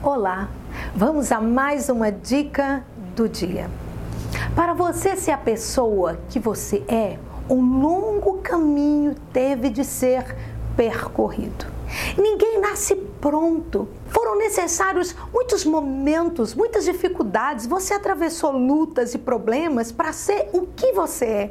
Olá, vamos a mais uma dica do dia. Para você ser a pessoa que você é, um longo caminho teve de ser percorrido. Ninguém nasce pronto. Foram necessários muitos momentos, muitas dificuldades. Você atravessou lutas e problemas para ser o que você é.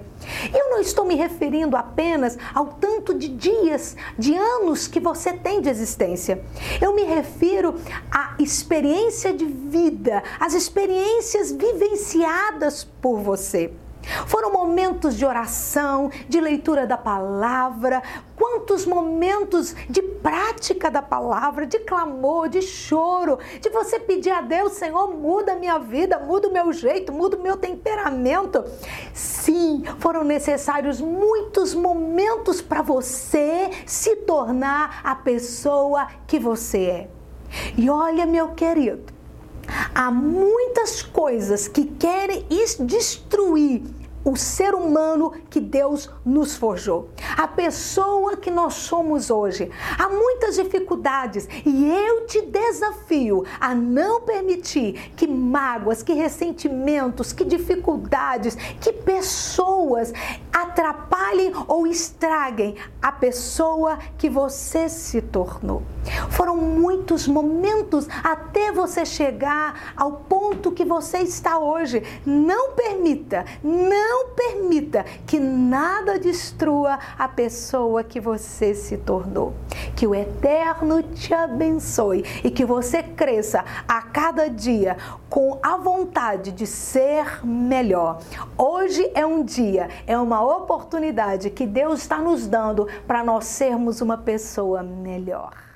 Eu não estou me referindo apenas ao tanto de dias, de anos que você tem de existência. Eu me refiro à experiência de vida, às experiências vivenciadas por você. Foram momentos de oração, de leitura da palavra, quantos momentos de prática da palavra, de clamor, de choro, de você pedir a Deus, Senhor, muda a minha vida, muda o meu jeito, muda o meu temperamento. Sim, foram necessários muitos momentos para você se tornar a pessoa que você é. E olha, meu querido, há muitas coisas que querem destruir o ser humano que Deus nos forjou, a pessoa que nós somos hoje. Há muitas dificuldades e eu te desafio a não permitir que mágoas, que ressentimentos, que dificuldades, que pessoas atrapalhem ou estraguem a pessoa que você se tornou. Foram muitos momentos até você chegar ao ponto que você está hoje. Não permita, não permita que nada destrua a pessoa que você se tornou. Que o Eterno te abençoe e que você cresça a cada dia com a vontade de ser melhor. Hoje é um dia, é uma oportunidade que Deus está nos dando para nós sermos uma pessoa melhor.